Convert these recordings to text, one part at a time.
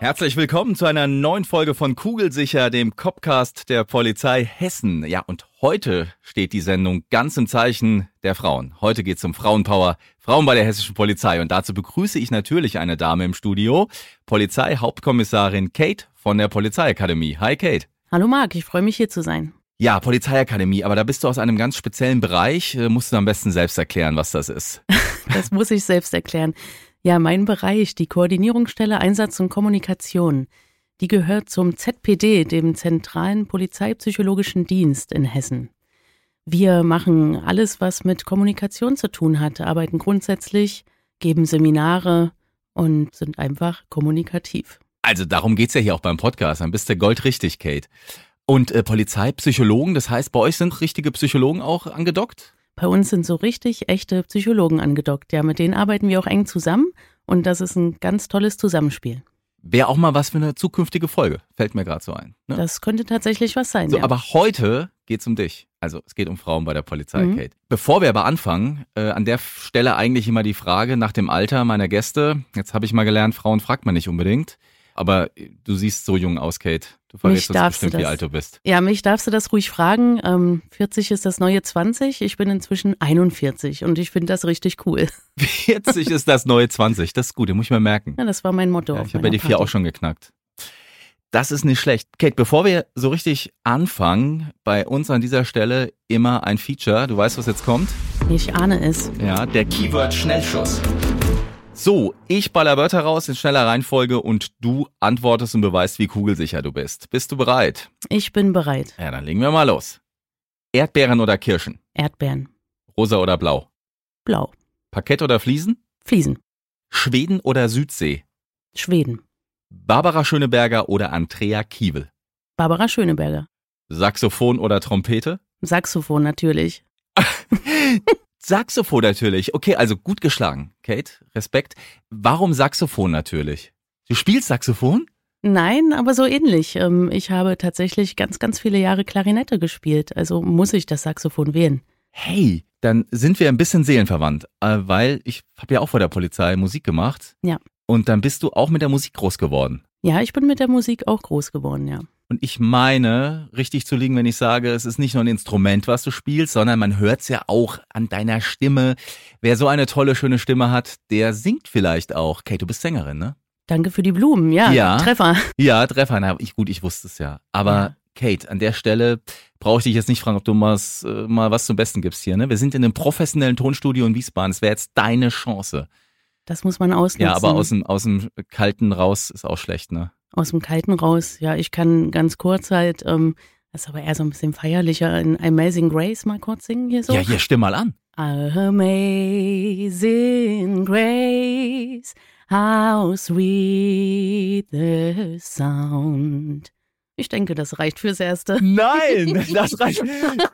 Herzlich willkommen zu einer neuen Folge von Kugelsicher, dem Copcast der Polizei Hessen. Ja, und heute steht die Sendung ganz im Zeichen der Frauen. Heute geht es um Frauenpower, Frauen bei der hessischen Polizei. Und dazu begrüße ich natürlich eine Dame im Studio, Polizeihauptkommissarin Kate von der Polizeiakademie. Hi Kate. Hallo Marc, ich freue mich hier zu sein. Ja, Polizeiakademie, aber da bist du aus einem ganz speziellen Bereich. Äh, musst du am besten selbst erklären, was das ist. das muss ich selbst erklären. Ja, mein Bereich, die Koordinierungsstelle Einsatz und Kommunikation, die gehört zum ZPD, dem Zentralen Polizeipsychologischen Dienst in Hessen. Wir machen alles, was mit Kommunikation zu tun hat, arbeiten grundsätzlich, geben Seminare und sind einfach kommunikativ. Also darum geht's ja hier auch beim Podcast. Dann bist du goldrichtig, Kate. Und äh, Polizeipsychologen, das heißt, bei euch sind richtige Psychologen auch angedockt? Bei uns sind so richtig echte Psychologen angedockt. Ja, mit denen arbeiten wir auch eng zusammen und das ist ein ganz tolles Zusammenspiel. Wäre auch mal was für eine zukünftige Folge, fällt mir gerade so ein. Ne? Das könnte tatsächlich was sein. So, ja. aber heute geht's um dich. Also es geht um Frauen bei der Polizei, mhm. Kate. Bevor wir aber anfangen, äh, an der Stelle eigentlich immer die Frage nach dem Alter meiner Gäste. Jetzt habe ich mal gelernt, Frauen fragt man nicht unbedingt. Aber du siehst so jung aus, Kate. Du verrätst uns bestimmt, wie alt du bist. Ja, mich darfst du das ruhig fragen. Ähm, 40 ist das neue 20. Ich bin inzwischen 41 und ich finde das richtig cool. 40 ist das neue 20. Das ist gut, den muss ich mir merken. Ja, das war mein Motto. Ja, ich habe ja die vier auch schon geknackt. Das ist nicht schlecht. Kate, bevor wir so richtig anfangen, bei uns an dieser Stelle immer ein Feature. Du weißt, was jetzt kommt? Ich ahne es. Ja, der Keyword-Schnellschuss. So, ich baller Wörter raus in schneller Reihenfolge und du antwortest und beweist, wie kugelsicher du bist. Bist du bereit? Ich bin bereit. Ja, dann legen wir mal los. Erdbeeren oder Kirschen? Erdbeeren. Rosa oder blau? Blau. Parkett oder Fliesen? Fliesen. Schweden oder Südsee? Schweden. Barbara Schöneberger oder Andrea Kiewel? Barbara Schöneberger. Saxophon oder Trompete? Saxophon natürlich. Saxophon natürlich. Okay, also gut geschlagen, Kate. Respekt. Warum Saxophon natürlich? Du spielst Saxophon? Nein, aber so ähnlich. Ähm, ich habe tatsächlich ganz, ganz viele Jahre Klarinette gespielt, also muss ich das Saxophon wählen. Hey, dann sind wir ein bisschen seelenverwandt, äh, weil ich habe ja auch vor der Polizei Musik gemacht. Ja. Und dann bist du auch mit der Musik groß geworden. Ja, ich bin mit der Musik auch groß geworden, ja. Und ich meine, richtig zu liegen, wenn ich sage, es ist nicht nur ein Instrument, was du spielst, sondern man hört es ja auch an deiner Stimme. Wer so eine tolle, schöne Stimme hat, der singt vielleicht auch. Kate, du bist Sängerin, ne? Danke für die Blumen, ja. ja Treffer. Ja, Treffer. Na, ich, gut, ich wusste es ja. Aber ja. Kate, an der Stelle brauche ich dich jetzt nicht fragen, ob du mal, äh, mal was zum Besten gibst hier. Ne? Wir sind in einem professionellen Tonstudio in Wiesbaden. Es wäre jetzt deine Chance. Das muss man ausnutzen. Ja, aber aus dem, aus dem Kalten raus ist auch schlecht, ne? Aus dem Kalten raus. Ja, ich kann ganz kurz halt, ähm, das ist aber eher so ein bisschen feierlicher, in Amazing Grace mal kurz singen hier so. Ja, hier, stimm mal an. Amazing Grace, how sweet the sound. Ich denke, das reicht fürs Erste. Nein, das reicht,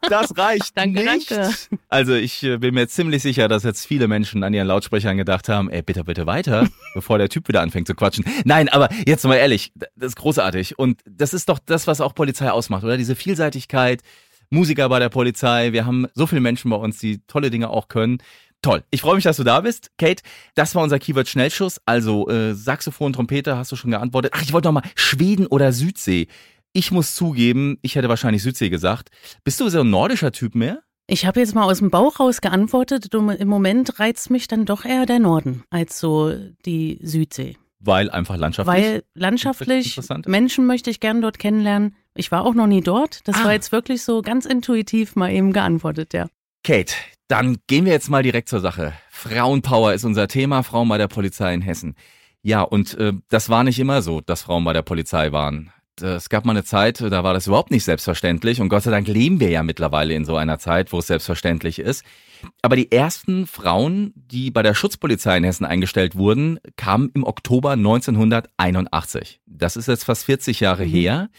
das reicht danke, nicht. Danke. Also ich äh, bin mir ziemlich sicher, dass jetzt viele Menschen an ihren Lautsprechern gedacht haben, ey, bitte, bitte weiter, bevor der Typ wieder anfängt zu quatschen. Nein, aber jetzt mal ehrlich, das ist großartig. Und das ist doch das, was auch Polizei ausmacht, oder? Diese Vielseitigkeit, Musiker bei der Polizei. Wir haben so viele Menschen bei uns, die tolle Dinge auch können. Toll. Ich freue mich, dass du da bist. Kate, das war unser Keyword-Schnellschuss. Also äh, Saxophon, Trompete, hast du schon geantwortet. Ach, ich wollte noch mal Schweden oder Südsee. Ich muss zugeben, ich hätte wahrscheinlich Südsee gesagt. Bist du so ein nordischer Typ mehr? Ich habe jetzt mal aus dem Bauch raus geantwortet. Im Moment reizt mich dann doch eher der Norden als so die Südsee. Weil einfach landschaftlich? Weil landschaftlich, Menschen möchte ich gern dort kennenlernen. Ich war auch noch nie dort. Das ah. war jetzt wirklich so ganz intuitiv mal eben geantwortet, ja. Kate, dann gehen wir jetzt mal direkt zur Sache. Frauenpower ist unser Thema, Frauen bei der Polizei in Hessen. Ja, und äh, das war nicht immer so, dass Frauen bei der Polizei waren. Es gab mal eine Zeit, da war das überhaupt nicht selbstverständlich. Und Gott sei Dank leben wir ja mittlerweile in so einer Zeit, wo es selbstverständlich ist. Aber die ersten Frauen, die bei der Schutzpolizei in Hessen eingestellt wurden, kamen im Oktober 1981. Das ist jetzt fast 40 Jahre mhm. her.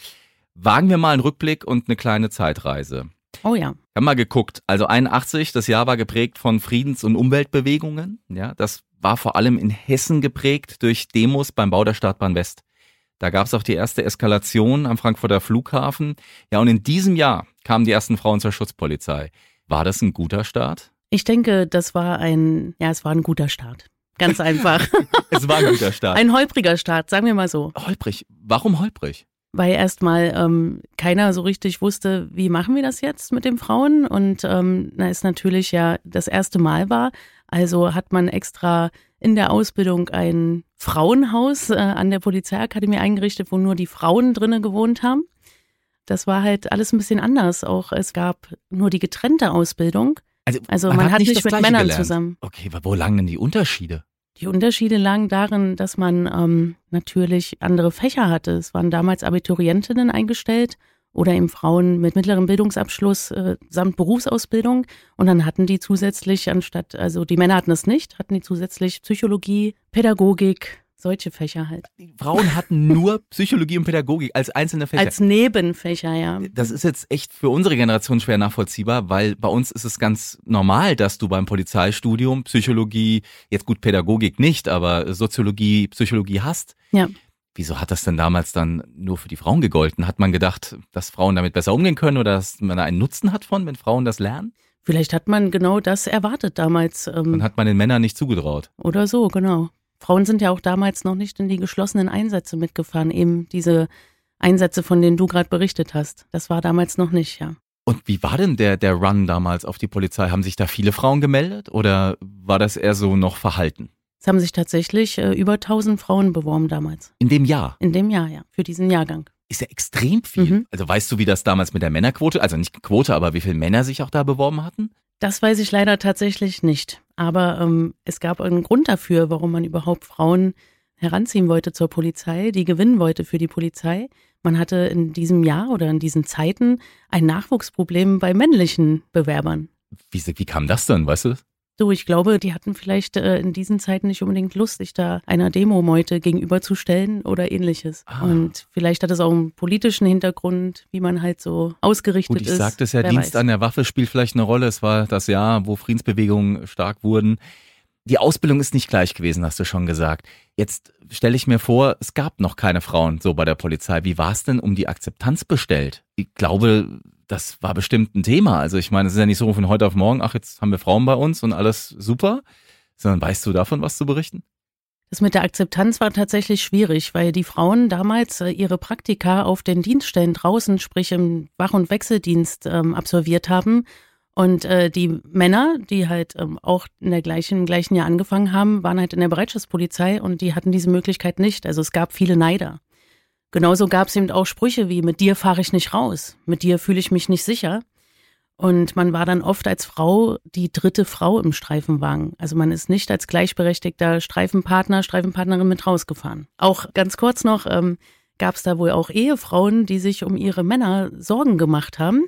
Wagen wir mal einen Rückblick und eine kleine Zeitreise. Oh ja. Wir haben mal geguckt. Also 81, das Jahr war geprägt von Friedens- und Umweltbewegungen. Ja, das war vor allem in Hessen geprägt durch Demos beim Bau der Startbahn West. Da gab es auch die erste Eskalation am Frankfurter Flughafen. Ja, und in diesem Jahr kamen die ersten Frauen zur Schutzpolizei. War das ein guter Start? Ich denke, das war ein, ja, es war ein guter Start. Ganz einfach. es war ein guter Start. Ein holpriger Start, sagen wir mal so. Holprig. Warum holprig? weil erstmal ähm, keiner so richtig wusste, wie machen wir das jetzt mit den Frauen. Und ähm, na, es natürlich ja das erste Mal war. Also hat man extra in der Ausbildung ein Frauenhaus äh, an der Polizeiakademie eingerichtet, wo nur die Frauen drinnen gewohnt haben. Das war halt alles ein bisschen anders. Auch es gab nur die getrennte Ausbildung. Also, also man, man, hat, nicht, nicht mit Männern gelernt. zusammen. Okay, aber wo lagen denn die Unterschiede? Die Unterschiede lagen darin, dass man ähm, natürlich andere Fächer hatte. Es waren damals Abiturientinnen eingestellt oder eben Frauen mit mittlerem Bildungsabschluss äh, samt Berufsausbildung. Und dann hatten die zusätzlich, anstatt, also die Männer hatten es nicht, hatten die zusätzlich Psychologie, Pädagogik, solche Fächer halt. Die Frauen hatten nur Psychologie und Pädagogik als einzelne Fächer. Als Nebenfächer, ja. Das ist jetzt echt für unsere Generation schwer nachvollziehbar, weil bei uns ist es ganz normal, dass du beim Polizeistudium Psychologie, jetzt gut Pädagogik nicht, aber Soziologie, Psychologie hast. Ja. Wieso hat das denn damals dann nur für die Frauen gegolten? Hat man gedacht, dass Frauen damit besser umgehen können oder dass man da einen Nutzen hat von, wenn Frauen das lernen? Vielleicht hat man genau das erwartet damals. Ähm, dann hat man den Männern nicht zugetraut. Oder so, genau. Frauen sind ja auch damals noch nicht in die geschlossenen Einsätze mitgefahren, eben diese Einsätze, von denen du gerade berichtet hast. Das war damals noch nicht, ja. Und wie war denn der, der Run damals auf die Polizei? Haben sich da viele Frauen gemeldet oder war das eher so noch verhalten? Es haben sich tatsächlich äh, über 1000 Frauen beworben damals. In dem Jahr? In dem Jahr, ja, für diesen Jahrgang. Ist ja extrem viel. Mhm. Also weißt du, wie das damals mit der Männerquote, also nicht Quote, aber wie viele Männer sich auch da beworben hatten? Das weiß ich leider tatsächlich nicht. Aber ähm, es gab einen Grund dafür, warum man überhaupt Frauen heranziehen wollte zur Polizei, die gewinnen wollte für die Polizei. Man hatte in diesem Jahr oder in diesen Zeiten ein Nachwuchsproblem bei männlichen Bewerbern. Wie, wie kam das denn, weißt du? Du, ich glaube, die hatten vielleicht äh, in diesen Zeiten nicht unbedingt Lust, sich da einer Demo-Meute gegenüberzustellen oder ähnliches. Ah. Und vielleicht hat es auch einen politischen Hintergrund, wie man halt so ausgerichtet Gut, ich ist. Ich sagte es ja, Dienst weiß. an der Waffe spielt vielleicht eine Rolle. Es war das Jahr, wo Friedensbewegungen stark wurden. Die Ausbildung ist nicht gleich gewesen, hast du schon gesagt. Jetzt stelle ich mir vor, es gab noch keine Frauen so bei der Polizei. Wie war es denn um die Akzeptanz bestellt? Ich glaube, das war bestimmt ein Thema. Also ich meine, es ist ja nicht so von heute auf morgen, ach, jetzt haben wir Frauen bei uns und alles super, sondern weißt du davon was zu berichten? Das mit der Akzeptanz war tatsächlich schwierig, weil die Frauen damals äh, ihre Praktika auf den Dienststellen draußen, sprich im Wach- und Wechseldienst, ähm, absolviert haben. Und äh, die Männer, die halt ähm, auch in der gleichen, im gleichen Jahr angefangen haben, waren halt in der Bereitschaftspolizei und die hatten diese Möglichkeit nicht. Also es gab viele Neider. Genauso gab es eben auch Sprüche wie, mit dir fahre ich nicht raus, mit dir fühle ich mich nicht sicher. Und man war dann oft als Frau die dritte Frau im Streifenwagen. Also man ist nicht als gleichberechtigter Streifenpartner, Streifenpartnerin mit rausgefahren. Auch ganz kurz noch ähm, gab es da wohl auch Ehefrauen, die sich um ihre Männer Sorgen gemacht haben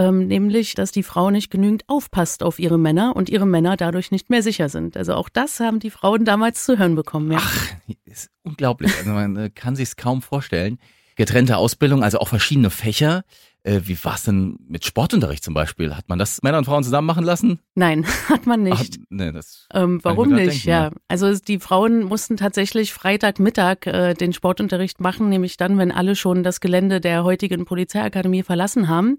ähm, nämlich, dass die Frau nicht genügend aufpasst auf ihre Männer und ihre Männer dadurch nicht mehr sicher sind. Also auch das haben die Frauen damals zu hören bekommen. Ja. Ach, ist unglaublich. Also man äh, kann sich es kaum vorstellen. Getrennte Ausbildung, also auch verschiedene Fächer. Äh, wie war es denn mit Sportunterricht zum Beispiel? Hat man das Männer und Frauen zusammen machen lassen? Nein, hat man nicht. Ach, nee, das ähm, warum nicht? Denken, ja, also die Frauen mussten tatsächlich Freitagmittag äh, den Sportunterricht machen, nämlich dann, wenn alle schon das Gelände der heutigen Polizeiakademie verlassen haben.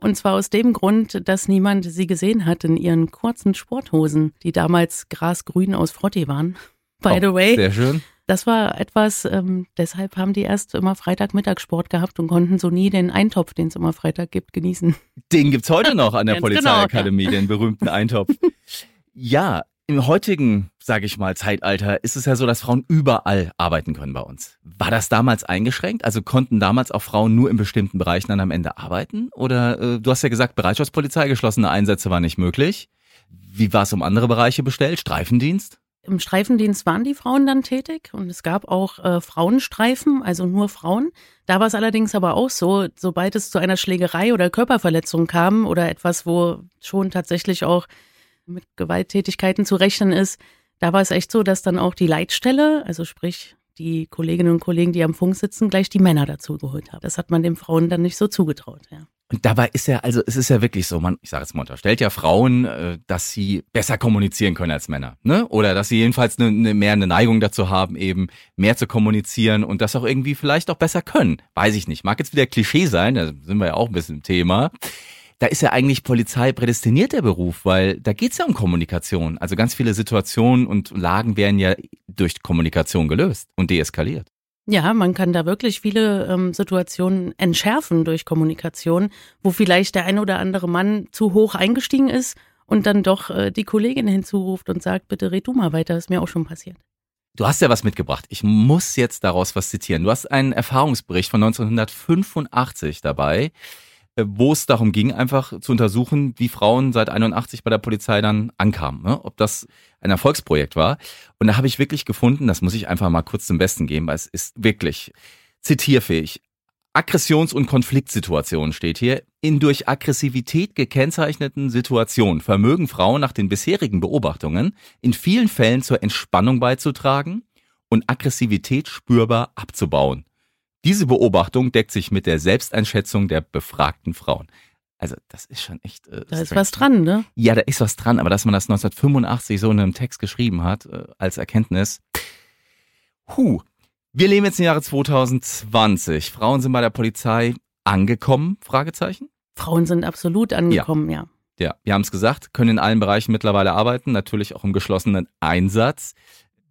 Und zwar aus dem Grund, dass niemand sie gesehen hat in ihren kurzen Sporthosen, die damals grasgrün aus Frotti waren. By oh, the way. Sehr schön. Das war etwas, ähm, deshalb haben die erst immer Freitagmittagssport gehabt und konnten so nie den Eintopf, den es immer Freitag gibt, genießen. Den gibt's heute noch an der Polizeiakademie, genau, ja. den berühmten Eintopf. ja, im heutigen, sage ich mal, Zeitalter ist es ja so, dass Frauen überall arbeiten können bei uns. War das damals eingeschränkt? Also konnten damals auch Frauen nur in bestimmten Bereichen dann am Ende arbeiten? Oder äh, du hast ja gesagt, Bereitschaftspolizei, geschlossene Einsätze war nicht möglich. Wie war es um andere Bereiche bestellt? Streifendienst? Im Streifendienst waren die Frauen dann tätig und es gab auch äh, Frauenstreifen, also nur Frauen. Da war es allerdings aber auch so, sobald es zu einer Schlägerei oder Körperverletzung kam oder etwas, wo schon tatsächlich auch mit Gewalttätigkeiten zu rechnen ist, da war es echt so, dass dann auch die Leitstelle, also sprich die Kolleginnen und Kollegen, die am Funk sitzen, gleich die Männer dazu geholt haben. Das hat man den Frauen dann nicht so zugetraut, ja. Und dabei ist ja, also es ist ja wirklich so, man, ich sage jetzt mal, unterstellt ja Frauen, äh, dass sie besser kommunizieren können als Männer, ne? Oder dass sie jedenfalls eine, eine, mehr eine Neigung dazu haben, eben mehr zu kommunizieren und das auch irgendwie vielleicht auch besser können. Weiß ich nicht. Mag jetzt wieder Klischee sein, da sind wir ja auch ein bisschen im Thema. Da ist ja eigentlich Polizei prädestiniert der Beruf, weil da geht's ja um Kommunikation. Also ganz viele Situationen und Lagen werden ja durch Kommunikation gelöst und deeskaliert. Ja, man kann da wirklich viele ähm, Situationen entschärfen durch Kommunikation, wo vielleicht der ein oder andere Mann zu hoch eingestiegen ist und dann doch äh, die Kollegin hinzuruft und sagt, bitte red du mal weiter, ist mir auch schon passiert. Du hast ja was mitgebracht. Ich muss jetzt daraus was zitieren. Du hast einen Erfahrungsbericht von 1985 dabei. Äh, wo es darum ging, einfach zu untersuchen, wie Frauen seit 81 bei der Polizei dann ankamen, ne? ob das ein Erfolgsprojekt war. Und da habe ich wirklich gefunden, das muss ich einfach mal kurz zum Besten geben, weil es ist wirklich zitierfähig. Aggressions- und Konfliktsituationen steht hier. In durch Aggressivität gekennzeichneten Situationen vermögen Frauen nach den bisherigen Beobachtungen in vielen Fällen zur Entspannung beizutragen und Aggressivität spürbar abzubauen. Diese Beobachtung deckt sich mit der Selbsteinschätzung der befragten Frauen. Also das ist schon echt. Äh, da ist was dran, ne? Ja, da ist was dran, aber dass man das 1985 so in einem Text geschrieben hat äh, als Erkenntnis. Huh. Wir leben jetzt im Jahre 2020. Frauen sind bei der Polizei angekommen? Fragezeichen. Frauen sind absolut angekommen, ja. Ja, ja wir haben es gesagt, können in allen Bereichen mittlerweile arbeiten, natürlich auch im geschlossenen Einsatz.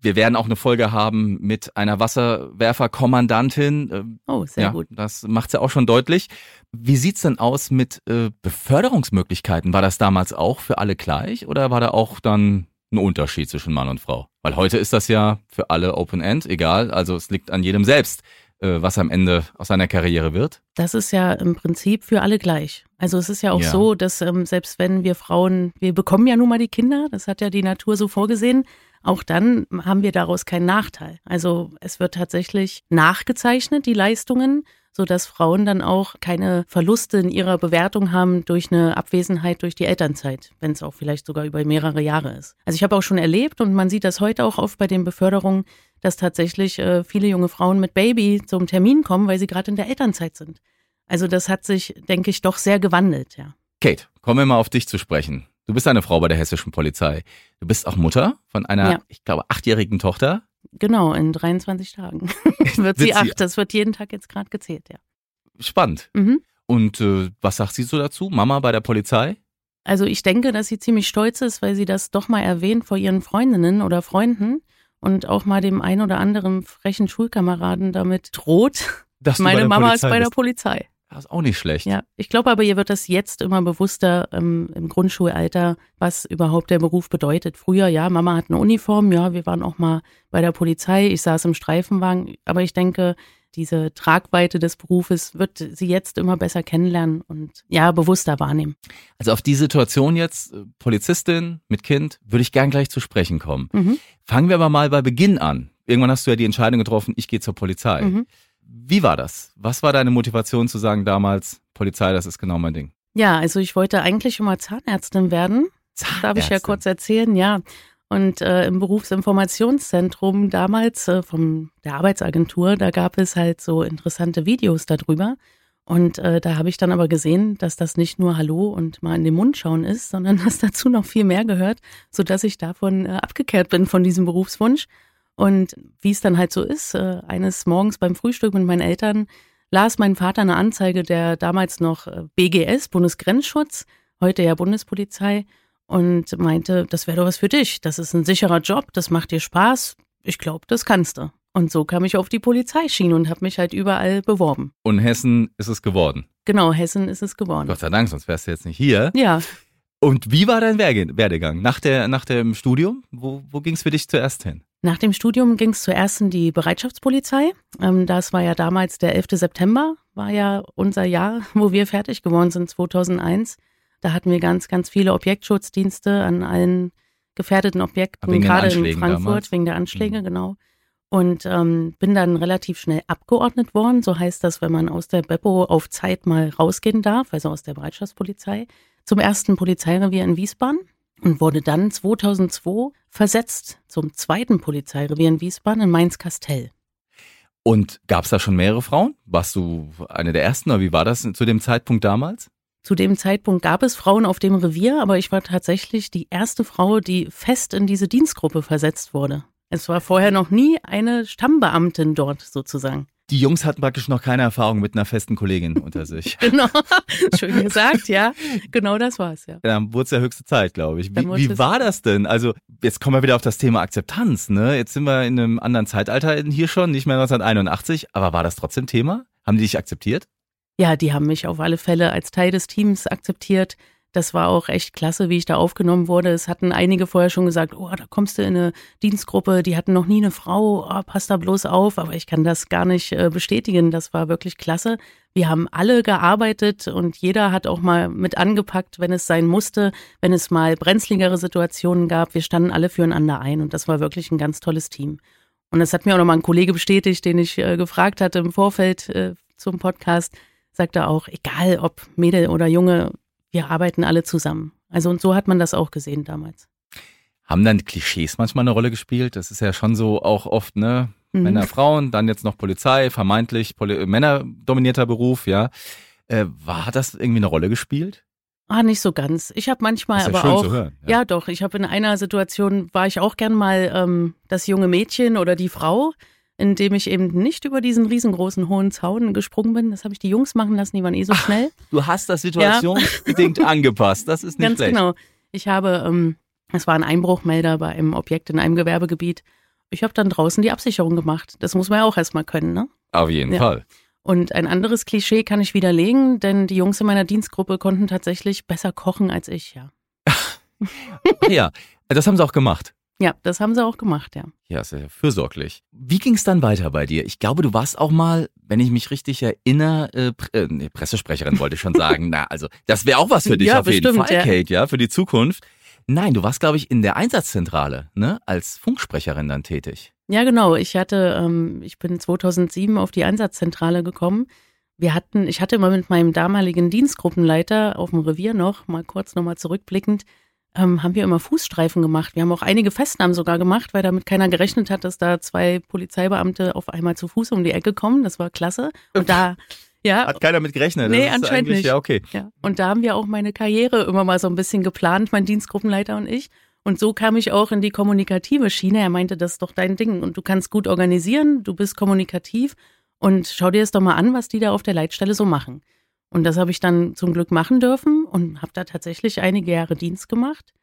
Wir werden auch eine Folge haben mit einer Wasserwerferkommandantin. Ähm, oh, sehr ja, gut. Das macht ja auch schon deutlich. Wie sieht's denn aus mit äh, Beförderungsmöglichkeiten? War das damals auch für alle gleich oder war da auch dann ein Unterschied zwischen Mann und Frau? Weil heute ist das ja für alle Open End, egal. Also es liegt an jedem selbst, äh, was am Ende aus seiner Karriere wird. Das ist ja im Prinzip für alle gleich. Also es ist ja auch ja. so, dass ähm, selbst wenn wir Frauen, wir bekommen ja nun mal die Kinder, das hat ja die Natur so vorgesehen, auch dann haben wir daraus keinen Nachteil. Also es wird tatsächlich nachgezeichnet, die Leistungen, so dass Frauen dann auch keine Verluste in ihrer Bewertung haben durch eine Abwesenheit durch die Elternzeit, wenn es auch vielleicht sogar über mehrere Jahre ist. Also ich habe auch schon erlebt und man sieht das heute auch oft bei den Beförderungen, dass tatsächlich äh, viele junge Frauen mit Baby zum Termin kommen, weil sie gerade in der Elternzeit sind. Also das hat sich, denke ich, doch sehr gewandelt, ja. Kate, kommen wir mal auf dich zu sprechen. Du bist eine Frau bei der hessischen Polizei. Du bist auch Mutter von einer, ja. ich glaube, achtjährigen Tochter. Genau, in 23 Tagen wird sie acht. Das wird jeden Tag jetzt gerade gezählt, ja. Spannend. Mhm. Und äh, was sagt sie so dazu? Mama bei der Polizei? Also ich denke, dass sie ziemlich stolz ist, weil sie das doch mal erwähnt vor ihren Freundinnen oder Freunden und auch mal dem ein oder anderen frechen Schulkameraden damit droht. Dass Meine Mama Polizei ist bei bist. der Polizei. Das ist auch nicht schlecht. Ja, ich glaube aber, ihr wird das jetzt immer bewusster ähm, im Grundschulalter, was überhaupt der Beruf bedeutet. Früher, ja, Mama hat eine Uniform, ja, wir waren auch mal bei der Polizei, ich saß im Streifenwagen, aber ich denke, diese Tragweite des Berufes wird sie jetzt immer besser kennenlernen und ja, bewusster wahrnehmen. Also auf die Situation jetzt, äh, Polizistin mit Kind, würde ich gern gleich zu sprechen kommen. Mhm. Fangen wir aber mal bei Beginn an. Irgendwann hast du ja die Entscheidung getroffen, ich gehe zur Polizei. Mhm. Wie war das? Was war deine Motivation zu sagen damals, Polizei, das ist genau mein Ding? Ja, also ich wollte eigentlich schon mal Zahnärztin werden. Zahnärztin. Darf ich ja kurz erzählen, ja. Und äh, im Berufsinformationszentrum damals äh, von der Arbeitsagentur, da gab es halt so interessante Videos darüber. Und äh, da habe ich dann aber gesehen, dass das nicht nur Hallo und mal in den Mund schauen ist, sondern dass dazu noch viel mehr gehört, sodass ich davon äh, abgekehrt bin von diesem Berufswunsch und wie es dann halt so ist, äh, eines Morgens beim Frühstück mit meinen Eltern las mein Vater eine Anzeige der damals noch äh, BGS, Bundesgrenzschutz, heute ja Bundespolizei, und meinte, das wäre doch was für dich. Das ist ein sicherer Job, das macht dir Spaß. Ich glaube, das kannst du. Und so kam ich auf die Polizeischiene und habe mich halt überall beworben. Und Hessen ist es geworden. Genau, Hessen ist es geworden. Gott sei Dank, sonst wärst du jetzt nicht hier. Ja. Und wie war dein Werdegang nach, der, nach dem Studium? Wo, wo ging es für dich zuerst hin? Nach dem Studium ging es zuerst in die Bereitschaftspolizei. Ähm, das war ja damals der 11. September, war ja unser Jahr, wo wir fertig geworden sind, 2001. Da hatten wir ganz, ganz viele Objektschutzdienste an allen gefährdeten Objekten, gerade in Frankfurt, damals. wegen der Anschläge, mhm. genau. Und ähm, bin dann relativ schnell abgeordnet worden. So heißt das, wenn man aus der Beppo auf Zeit mal rausgehen darf, also aus der Bereitschaftspolizei, zum ersten Polizeirevier in Wiesbaden und wurde dann 2002 versetzt zum zweiten Polizeirevier in Wiesbaden in Mainz-Kastell. Und gab es da schon mehrere Frauen? Warst du eine der ersten oder wie war das zu dem Zeitpunkt damals? Zu dem Zeitpunkt gab es Frauen auf dem Revier, aber ich war tatsächlich die erste Frau, die fest in diese Dienstgruppe versetzt wurde. Es war vorher noch nie eine Stammbeamtin dort sozusagen. Die Jungs hatten praktisch noch keine Erfahrung mit einer festen Kollegin unter sich. genau, schön gesagt, ja. Genau das war's, ja. Dann wurde es ja höchste Zeit, glaube ich. Wie, wie war das denn? Also, jetzt kommen wir wieder auf das Thema Akzeptanz, ne? Jetzt sind wir in einem anderen Zeitalter hier schon, nicht mehr 1981, aber war das trotzdem Thema? Haben die dich akzeptiert? Ja, die haben mich auf alle Fälle als Teil des Teams akzeptiert. Das war auch echt klasse, wie ich da aufgenommen wurde. Es hatten einige vorher schon gesagt, oh, da kommst du in eine Dienstgruppe, die hatten noch nie eine Frau, oh, pass da bloß auf. Aber ich kann das gar nicht äh, bestätigen. Das war wirklich klasse. Wir haben alle gearbeitet und jeder hat auch mal mit angepackt, wenn es sein musste, wenn es mal brenzligere Situationen gab. Wir standen alle füreinander ein und das war wirklich ein ganz tolles Team. Und das hat mir auch nochmal ein Kollege bestätigt, den ich äh, gefragt hatte im Vorfeld äh, zum Podcast sagt er auch, egal ob Mädel oder Junge, wir arbeiten alle zusammen. Also und so hat man das auch gesehen damals. Haben dann Klischees manchmal eine Rolle gespielt? Das ist ja schon so auch oft, ne? Mhm. Männer, Frauen, dann jetzt noch Polizei, vermeintlich Poli männerdominierter Beruf, ja. Äh, war das irgendwie eine Rolle gespielt? Ah, nicht so ganz. Ich habe manchmal ja aber schön auch. Zu hören, ja. ja doch, ich habe in einer Situation war ich auch gern mal ähm, das junge Mädchen oder die Frau indem ich eben nicht über diesen riesengroßen hohen Zaun gesprungen bin. Das habe ich die Jungs machen lassen, die waren eh so schnell. Ach, du hast das situationsbedingt ja. angepasst. Das ist nicht Ganz schlecht. genau. Ich habe, ähm, es war ein Einbruchmelder bei einem Objekt in einem Gewerbegebiet. Ich habe dann draußen die Absicherung gemacht. Das muss man ja auch erstmal können, ne? Auf jeden ja. Fall. Und ein anderes Klischee kann ich widerlegen, denn die Jungs in meiner Dienstgruppe konnten tatsächlich besser kochen als ich, ja. ja, das haben sie auch gemacht. Ja, das haben sie auch gemacht, ja. Ja, sehr fürsorglich. Wie ging es dann weiter bei dir? Ich glaube, du warst auch mal, wenn ich mich richtig erinnere, äh, äh, nee, Pressesprecherin wollte ich schon sagen. Na, also das wäre auch was für dich ja, auf bestimmt, jeden Fall, ja. Kate, ja, für die Zukunft. Nein, du warst, glaube ich, in der Einsatzzentrale, ne, als Funksprecherin dann tätig. Ja, genau. Ich hatte, ähm, ich bin 2007 auf die Einsatzzentrale gekommen. Wir hatten, ich hatte immer mit meinem damaligen Dienstgruppenleiter auf dem Revier noch, mal kurz nochmal zurückblickend, ähm, haben wir immer Fußstreifen gemacht. Wir haben auch einige Festnahmen sogar gemacht, weil damit keiner gerechnet hat, dass da zwei Polizeibeamte auf einmal zu Fuß um die Ecke kommen. Das war klasse. Und da, ja. Hat keiner mit gerechnet. Nee, anscheinend nicht. Ja, okay. Ja. Und da haben wir auch meine Karriere immer mal so ein bisschen geplant, mein Dienstgruppenleiter und ich. Und so kam ich auch in die kommunikative Schiene. Er meinte, das ist doch dein Ding und du kannst gut organisieren, du bist kommunikativ und schau dir das doch mal an, was die da auf der Leitstelle so machen. Und das habe ich dann zum Glück machen dürfen und habe da tatsächlich einige Jahre Dienst gemacht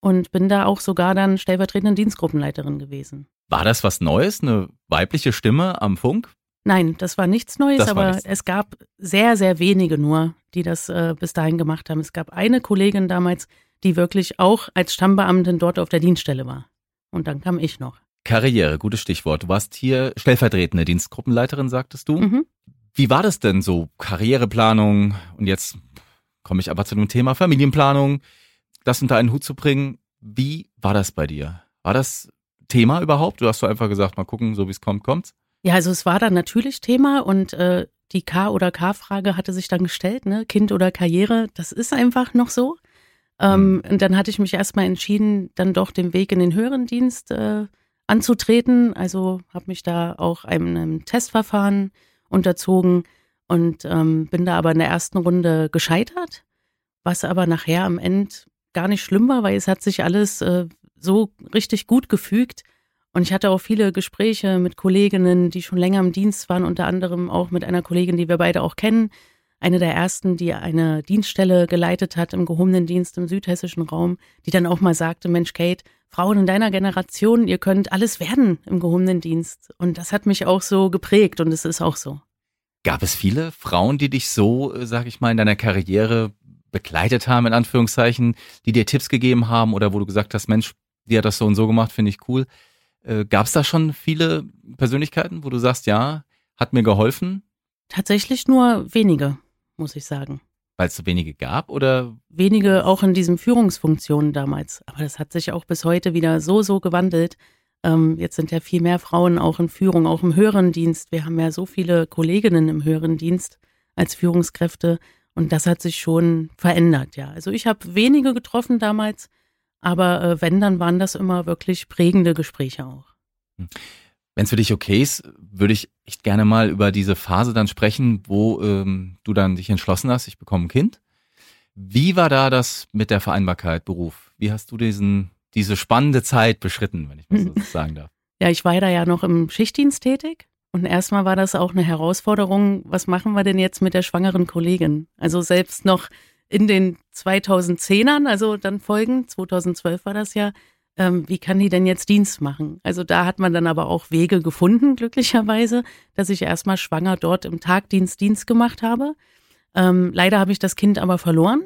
und bin da auch sogar dann stellvertretende Dienstgruppenleiterin gewesen. War das was Neues, eine weibliche Stimme am Funk? Nein, das war nichts Neues, das aber nichts. es gab sehr, sehr wenige nur, die das äh, bis dahin gemacht haben. Es gab eine Kollegin damals, die wirklich auch als Stammbeamtin dort auf der Dienststelle war. Und dann kam ich noch. Karriere, gutes Stichwort. Du warst hier stellvertretende Dienstgruppenleiterin, sagtest du. Mhm. Wie war das denn so? Karriereplanung und jetzt komme ich aber zu dem Thema Familienplanung, das unter einen Hut zu bringen. Wie war das bei dir? War das Thema überhaupt? Du hast so einfach gesagt, mal gucken, so wie es kommt, kommt's? Ja, also es war dann natürlich Thema und äh, die K- oder K-Frage hatte sich dann gestellt, ne? Kind oder Karriere, das ist einfach noch so. Ähm, mhm. Und dann hatte ich mich erstmal entschieden, dann doch den Weg in den höheren Dienst äh, anzutreten. Also habe mich da auch einem, einem Testverfahren unterzogen und ähm, bin da aber in der ersten Runde gescheitert, was aber nachher am Ende gar nicht schlimm war, weil es hat sich alles äh, so richtig gut gefügt. Und ich hatte auch viele Gespräche mit Kolleginnen, die schon länger im Dienst waren, unter anderem auch mit einer Kollegin, die wir beide auch kennen. Eine der ersten, die eine Dienststelle geleitet hat im gehobenen Dienst im südhessischen Raum, die dann auch mal sagte, Mensch, Kate, Frauen in deiner Generation, ihr könnt alles werden im gehobenen Dienst. Und das hat mich auch so geprägt und es ist auch so. Gab es viele Frauen, die dich so, äh, sag ich mal, in deiner Karriere begleitet haben, in Anführungszeichen, die dir Tipps gegeben haben oder wo du gesagt hast, Mensch, die hat das so und so gemacht, finde ich cool. Äh, Gab es da schon viele Persönlichkeiten, wo du sagst, ja, hat mir geholfen? Tatsächlich nur wenige, muss ich sagen. Weil es so wenige gab oder? Wenige auch in diesen Führungsfunktionen damals. Aber das hat sich auch bis heute wieder so, so gewandelt. Ähm, jetzt sind ja viel mehr Frauen auch in Führung, auch im höheren Dienst. Wir haben ja so viele Kolleginnen im höheren Dienst als Führungskräfte. Und das hat sich schon verändert, ja. Also ich habe wenige getroffen damals, aber äh, wenn, dann waren das immer wirklich prägende Gespräche auch. Hm. Wenn es für dich okay ist, würde ich echt gerne mal über diese Phase dann sprechen, wo ähm, du dann dich entschlossen hast, ich bekomme ein Kind. Wie war da das mit der Vereinbarkeit Beruf? Wie hast du diesen, diese spannende Zeit beschritten, wenn ich mal so sagen darf? Ja, ich war da ja noch im Schichtdienst tätig und erstmal war das auch eine Herausforderung, was machen wir denn jetzt mit der schwangeren Kollegin? Also selbst noch in den 2010ern, also dann Folgen, 2012 war das ja, ähm, wie kann die denn jetzt Dienst machen? Also da hat man dann aber auch Wege gefunden, glücklicherweise, dass ich erstmal schwanger dort im Tagdienst Dienst gemacht habe. Ähm, leider habe ich das Kind aber verloren.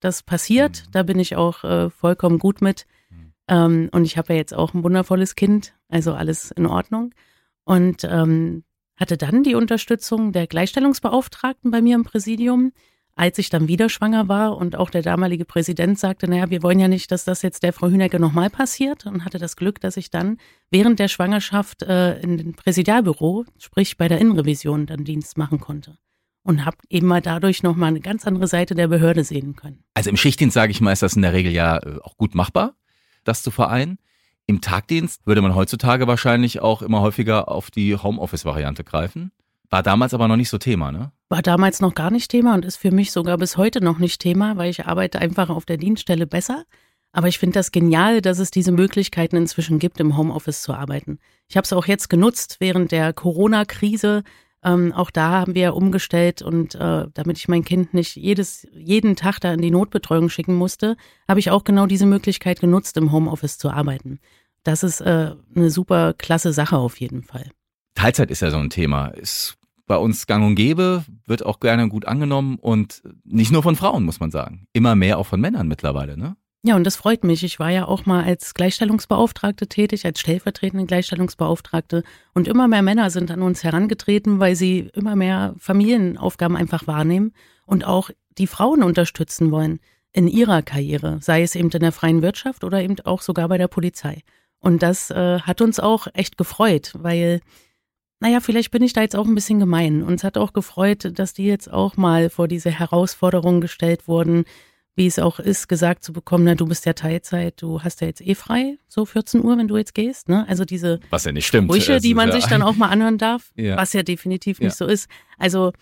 Das passiert, mhm. da bin ich auch äh, vollkommen gut mit. Mhm. Ähm, und ich habe ja jetzt auch ein wundervolles Kind, also alles in Ordnung und ähm, hatte dann die Unterstützung der Gleichstellungsbeauftragten bei mir im Präsidium, als ich dann wieder schwanger war und auch der damalige Präsident sagte, naja, wir wollen ja nicht, dass das jetzt der Frau Hünecke nochmal passiert und hatte das Glück, dass ich dann während der Schwangerschaft äh, in dem Präsidialbüro, sprich bei der Innenrevision, dann Dienst machen konnte und habe eben mal dadurch nochmal eine ganz andere Seite der Behörde sehen können. Also im Schichtdienst, sage ich mal, ist das in der Regel ja äh, auch gut machbar, das zu vereinen. Im Tagdienst würde man heutzutage wahrscheinlich auch immer häufiger auf die Homeoffice-Variante greifen. War damals aber noch nicht so Thema, ne? War damals noch gar nicht Thema und ist für mich sogar bis heute noch nicht Thema, weil ich arbeite einfach auf der Dienststelle besser. Aber ich finde das genial, dass es diese Möglichkeiten inzwischen gibt, im Homeoffice zu arbeiten. Ich habe es auch jetzt genutzt während der Corona-Krise. Ähm, auch da haben wir umgestellt und äh, damit ich mein Kind nicht jedes, jeden Tag da in die Notbetreuung schicken musste, habe ich auch genau diese Möglichkeit genutzt, im Homeoffice zu arbeiten. Das ist äh, eine super klasse Sache auf jeden Fall. Teilzeit ist ja so ein Thema. Ist bei uns gang und gäbe, wird auch gerne gut angenommen und nicht nur von Frauen, muss man sagen. Immer mehr auch von Männern mittlerweile, ne? Ja, und das freut mich. Ich war ja auch mal als Gleichstellungsbeauftragte tätig, als stellvertretende Gleichstellungsbeauftragte. Und immer mehr Männer sind an uns herangetreten, weil sie immer mehr Familienaufgaben einfach wahrnehmen und auch die Frauen unterstützen wollen in ihrer Karriere, sei es eben in der freien Wirtschaft oder eben auch sogar bei der Polizei. Und das äh, hat uns auch echt gefreut, weil, naja, vielleicht bin ich da jetzt auch ein bisschen gemein. Uns hat auch gefreut, dass die jetzt auch mal vor diese Herausforderungen gestellt wurden, wie es auch ist, gesagt zu bekommen, na, du bist ja Teilzeit, du hast ja jetzt eh frei, so 14 Uhr, wenn du jetzt gehst. Ne? Also diese was ja nicht stimmt. Sprüche, die man ja sich dann auch mal anhören darf, ja. was ja definitiv nicht ja. so ist. Also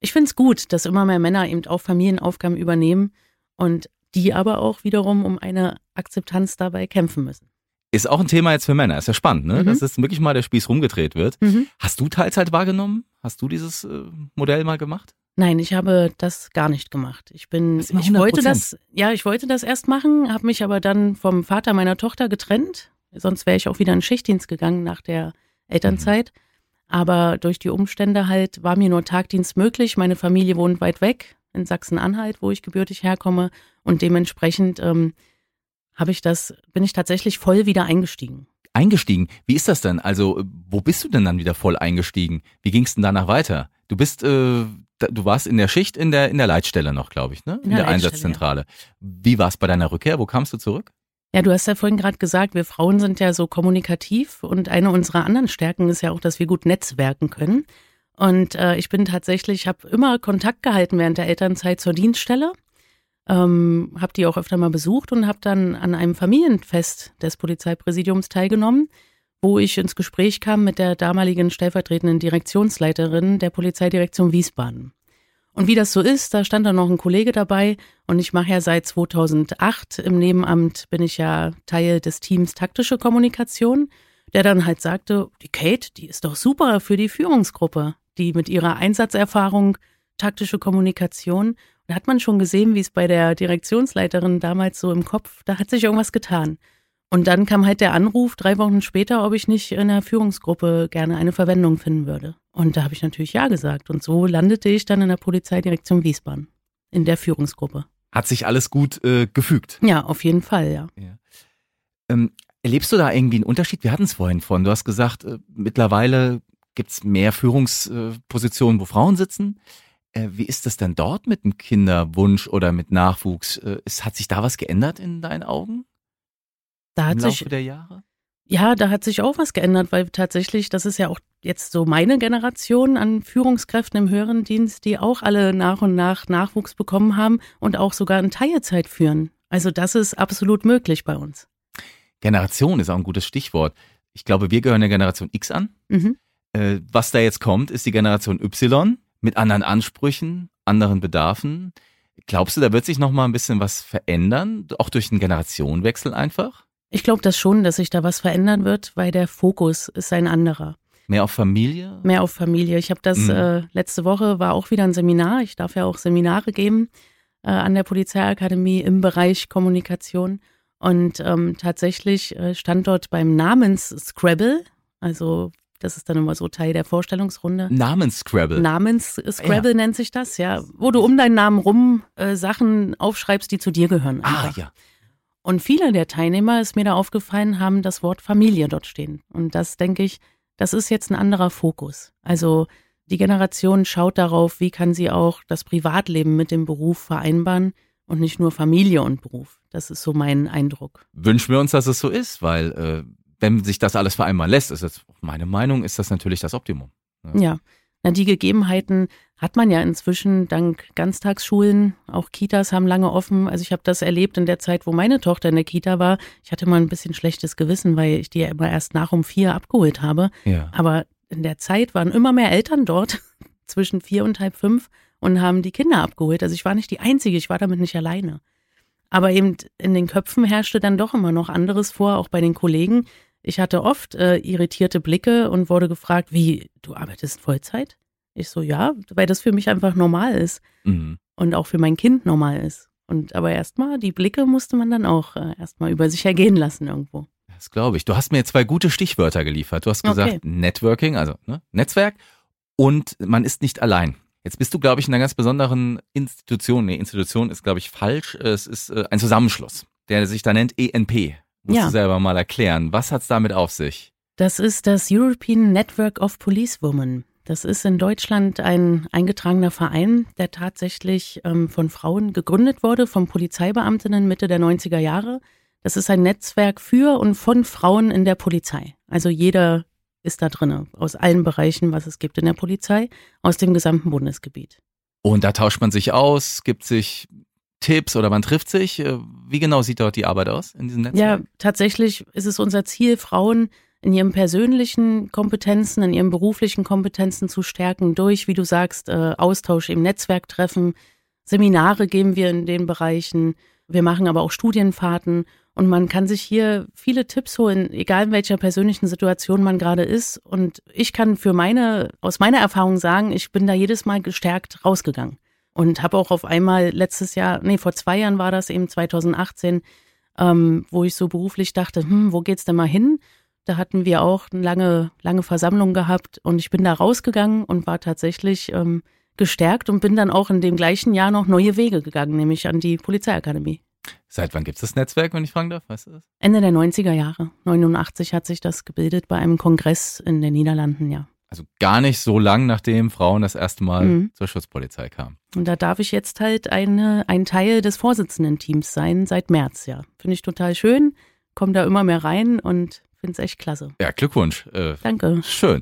ich finde es gut, dass immer mehr Männer eben auch Familienaufgaben übernehmen und die aber auch wiederum um eine Akzeptanz dabei kämpfen müssen. Ist auch ein Thema jetzt für Männer. Ist ja spannend, ne? Mhm. Dass jetzt wirklich mal der Spieß rumgedreht wird. Mhm. Hast du Teilzeit wahrgenommen? Hast du dieses äh, Modell mal gemacht? Nein, ich habe das gar nicht gemacht. Ich bin, ich wollte das, ja, ich wollte das erst machen, habe mich aber dann vom Vater meiner Tochter getrennt. Sonst wäre ich auch wieder in Schichtdienst gegangen nach der Elternzeit. Mhm. Aber durch die Umstände halt war mir nur Tagdienst möglich. Meine Familie wohnt weit weg in Sachsen-Anhalt, wo ich gebürtig herkomme. Und dementsprechend ähm, habe ich das, bin ich tatsächlich voll wieder eingestiegen. Eingestiegen? Wie ist das denn? Also, wo bist du denn dann wieder voll eingestiegen? Wie ging es denn danach weiter? Du bist, äh, du warst in der Schicht in der, in der Leitstelle noch, glaube ich, ne? In, in der, der Einsatzzentrale. Ja. Wie war es bei deiner Rückkehr? Wo kamst du zurück? Ja, du hast ja vorhin gerade gesagt, wir Frauen sind ja so kommunikativ und eine unserer anderen Stärken ist ja auch, dass wir gut netzwerken können. Und äh, ich bin tatsächlich, habe immer Kontakt gehalten während der Elternzeit zur Dienststelle, ähm, habe die auch öfter mal besucht und habe dann an einem Familienfest des Polizeipräsidiums teilgenommen wo ich ins Gespräch kam mit der damaligen stellvertretenden Direktionsleiterin der Polizeidirektion Wiesbaden. Und wie das so ist, da stand dann noch ein Kollege dabei und ich mache ja seit 2008 im Nebenamt bin ich ja Teil des Teams taktische Kommunikation, der dann halt sagte, die Kate, die ist doch super für die Führungsgruppe, die mit ihrer Einsatzerfahrung taktische Kommunikation, da hat man schon gesehen, wie es bei der Direktionsleiterin damals so im Kopf, da hat sich irgendwas getan. Und dann kam halt der Anruf drei Wochen später, ob ich nicht in der Führungsgruppe gerne eine Verwendung finden würde. Und da habe ich natürlich Ja gesagt. Und so landete ich dann in der Polizeidirektion Wiesbaden, in der Führungsgruppe. Hat sich alles gut äh, gefügt? Ja, auf jeden Fall, ja. ja. Ähm, erlebst du da irgendwie einen Unterschied? Wir hatten es vorhin von. Du hast gesagt, äh, mittlerweile gibt es mehr Führungspositionen, wo Frauen sitzen. Äh, wie ist das denn dort mit dem Kinderwunsch oder mit Nachwuchs? Äh, ist, hat sich da was geändert in deinen Augen? Da hat Im Laufe sich, der Jahre? ja, da hat sich auch was geändert, weil tatsächlich, das ist ja auch jetzt so meine Generation an Führungskräften im höheren Dienst, die auch alle nach und nach Nachwuchs bekommen haben und auch sogar in Teilzeit führen. Also das ist absolut möglich bei uns. Generation ist auch ein gutes Stichwort. Ich glaube, wir gehören der Generation X an. Mhm. Äh, was da jetzt kommt, ist die Generation Y mit anderen Ansprüchen, anderen Bedarfen. Glaubst du, da wird sich noch mal ein bisschen was verändern, auch durch den Generationenwechsel einfach? Ich glaube das schon, dass sich da was verändern wird, weil der Fokus ist ein anderer. Mehr auf Familie? Mehr auf Familie. Ich habe das Mhm. äh, letzte Woche war auch wieder ein Seminar. Ich darf ja auch Seminare geben äh, an der Polizeiakademie im Bereich Kommunikation. Und ähm, tatsächlich äh, stand dort beim Namens-Scrabble, also das ist dann immer so Teil der Vorstellungsrunde. Namens-Scrabble. Namens-Scrabble nennt sich das, ja, wo du um deinen Namen rum äh, Sachen aufschreibst, die zu dir gehören. ah, einfach. ja. Und viele der Teilnehmer, ist mir da aufgefallen, haben das Wort Familie dort stehen. Und das denke ich, das ist jetzt ein anderer Fokus. Also die Generation schaut darauf, wie kann sie auch das Privatleben mit dem Beruf vereinbaren und nicht nur Familie und Beruf. Das ist so mein Eindruck. Wünschen wir uns, dass es so ist, weil äh, wenn sich das alles vereinbaren lässt, ist jetzt meine Meinung, ist das natürlich das Optimum. Ja. Na, die Gegebenheiten hat man ja inzwischen dank Ganztagsschulen. Auch Kitas haben lange offen. Also ich habe das erlebt in der Zeit, wo meine Tochter in der Kita war. Ich hatte mal ein bisschen schlechtes Gewissen, weil ich die ja immer erst nach um vier abgeholt habe. Ja. Aber in der Zeit waren immer mehr Eltern dort zwischen vier und halb fünf und haben die Kinder abgeholt. Also ich war nicht die Einzige, ich war damit nicht alleine. Aber eben in den Köpfen herrschte dann doch immer noch anderes vor, auch bei den Kollegen. Ich hatte oft äh, irritierte Blicke und wurde gefragt, wie, du arbeitest Vollzeit? Ich so, ja, weil das für mich einfach normal ist Mhm. und auch für mein Kind normal ist. Und aber erstmal, die Blicke musste man dann auch äh, erstmal über sich ergehen lassen irgendwo. Das glaube ich. Du hast mir zwei gute Stichwörter geliefert. Du hast gesagt Okay. Networking, also ne, Netzwerk und man ist nicht allein. Jetzt bist du, glaube ich, in einer ganz besonderen Institution. Nee, Institution ist, glaube ich, falsch. Es ist äh, ein Zusammenschluss, der sich da nennt ENP. Musst Ja. du selber mal erklären. Was hat's damit auf sich? Das ist das European Network of Policewomen. Das ist in Deutschland ein eingetragener Verein, der tatsächlich ähm, von Frauen gegründet wurde, von Polizeibeamtinnen Mitte der 90er Jahre. Das ist ein Netzwerk für und von Frauen in der Polizei. Also jeder ist da drinne, aus allen Bereichen, was es gibt in der Polizei, aus dem gesamten Bundesgebiet. Und da tauscht man sich aus, gibt sich Tipps oder man trifft sich. Äh, Wie genau sieht dort die Arbeit aus in diesem Ja, Netzwerk? tatsächlich ist es unser Ziel, Frauen in ihren persönlichen Kompetenzen, in ihren beruflichen Kompetenzen zu stärken durch, wie du sagst, äh, Austausch im Netzwerktreffen. Seminare geben wir in den Bereichen. Wir machen aber auch Studienfahrten und man kann sich hier viele Tipps holen, egal in welcher persönlichen Situation man gerade ist. Und ich kann für meine, aus meiner Erfahrung sagen, ich bin da jedes Mal gestärkt rausgegangen und habe auch auf einmal letztes Jahr, nee, vor zwei Jahren war das eben 2018, ähm, wo ich so beruflich dachte, hm, wo geht's denn mal hin? Da hatten wir auch eine lange, lange Versammlung gehabt und ich bin da rausgegangen und war tatsächlich ähm, gestärkt und bin dann auch in dem gleichen Jahr noch neue Wege gegangen, nämlich an die Polizeiakademie. Seit wann gibt es das Netzwerk, wenn ich fragen darf? Weißt du das? Ende der 90er Jahre, 89 hat sich das gebildet bei einem Kongress in den Niederlanden, ja. Also gar nicht so lang, nachdem Frauen das erste Mal Mhm. zur Schutzpolizei kamen. Und da darf ich jetzt halt eine, ein Teil des Vorsitzenden-Teams sein, seit März, ja. Finde ich total schön, komme da immer mehr rein und finde es echt klasse. Ja, Glückwunsch. Äh, Danke. Schön.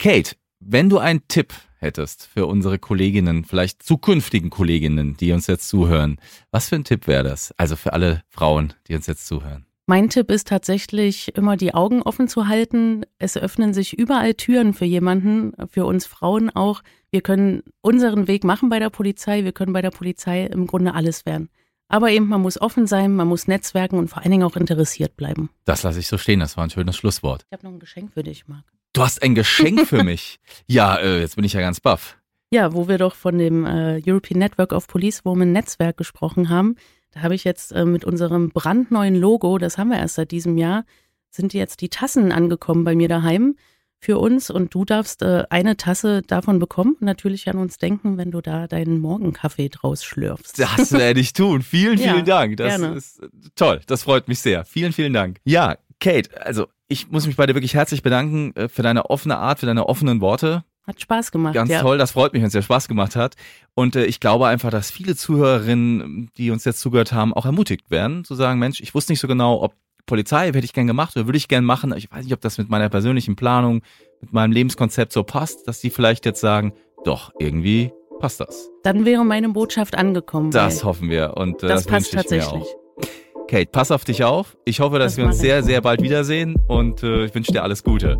Kate, wenn du einen Tipp hättest für unsere Kolleginnen, vielleicht zukünftigen Kolleginnen, die uns jetzt zuhören, was für ein Tipp wäre das? Also für alle Frauen, die uns jetzt zuhören. Mein Tipp ist tatsächlich, immer die Augen offen zu halten. Es öffnen sich überall Türen für jemanden, für uns Frauen auch. Wir können unseren Weg machen bei der Polizei. Wir können bei der Polizei im Grunde alles werden. Aber eben, man muss offen sein, man muss netzwerken und vor allen Dingen auch interessiert bleiben. Das lasse ich so stehen, das war ein schönes Schlusswort. Ich habe noch ein Geschenk für dich, Marc. Du hast ein Geschenk für mich. Ja, äh, jetzt bin ich ja ganz baff. Ja, wo wir doch von dem äh, European Network of Police Women Netzwerk gesprochen haben, da habe ich jetzt äh, mit unserem brandneuen Logo, das haben wir erst seit diesem Jahr, sind jetzt die Tassen angekommen bei mir daheim für uns und du darfst äh, eine Tasse davon bekommen. Natürlich an uns denken, wenn du da deinen Morgenkaffee draus schlürfst. Das werde ich tun. Vielen, Ja, vielen Dank. Das gerne. ist äh, toll. Das freut mich sehr. Vielen, vielen Dank. Ja, Kate, also ich muss mich bei dir wirklich herzlich bedanken äh, für deine offene Art, für deine offenen Worte. Hat Spaß gemacht. Ganz ja. toll, das freut mich, wenn es dir Spaß gemacht hat. Und äh, ich glaube einfach, dass viele Zuhörerinnen, die uns jetzt zugehört haben, auch ermutigt werden, zu sagen, Mensch, ich wusste nicht so genau, ob Polizei hätte ich gern gemacht oder würde ich gern machen. Ich weiß nicht, ob das mit meiner persönlichen Planung, mit meinem Lebenskonzept so passt, dass die vielleicht jetzt sagen, doch, irgendwie passt das. Dann wäre meine Botschaft angekommen. Das hoffen wir und äh, das das, passt wünsche ich mir tatsächlich. auch. Kate, pass auf dich auf. Ich hoffe, dass Das wir uns sehr, sehr bald wiedersehen und äh, ich wünsche dir alles Gute.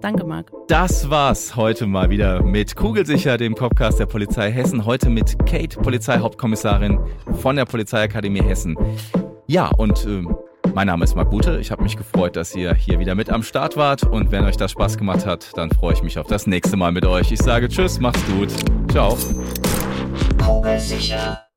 Danke, Marc. Das war's heute mal wieder mit Kugelsicher, dem Podcast der Polizei Hessen. Heute mit Kate, Polizeihauptkommissarin von der Polizeiakademie Hessen. Ja, und ähm, mein Name ist Marc Bute. Ich habe mich gefreut, dass ihr hier wieder mit am Start wart. Und wenn euch das Spaß gemacht hat, dann freue ich mich auf das nächste Mal mit euch. Ich sage Tschüss, macht's gut. Ciao. Kugelsicher.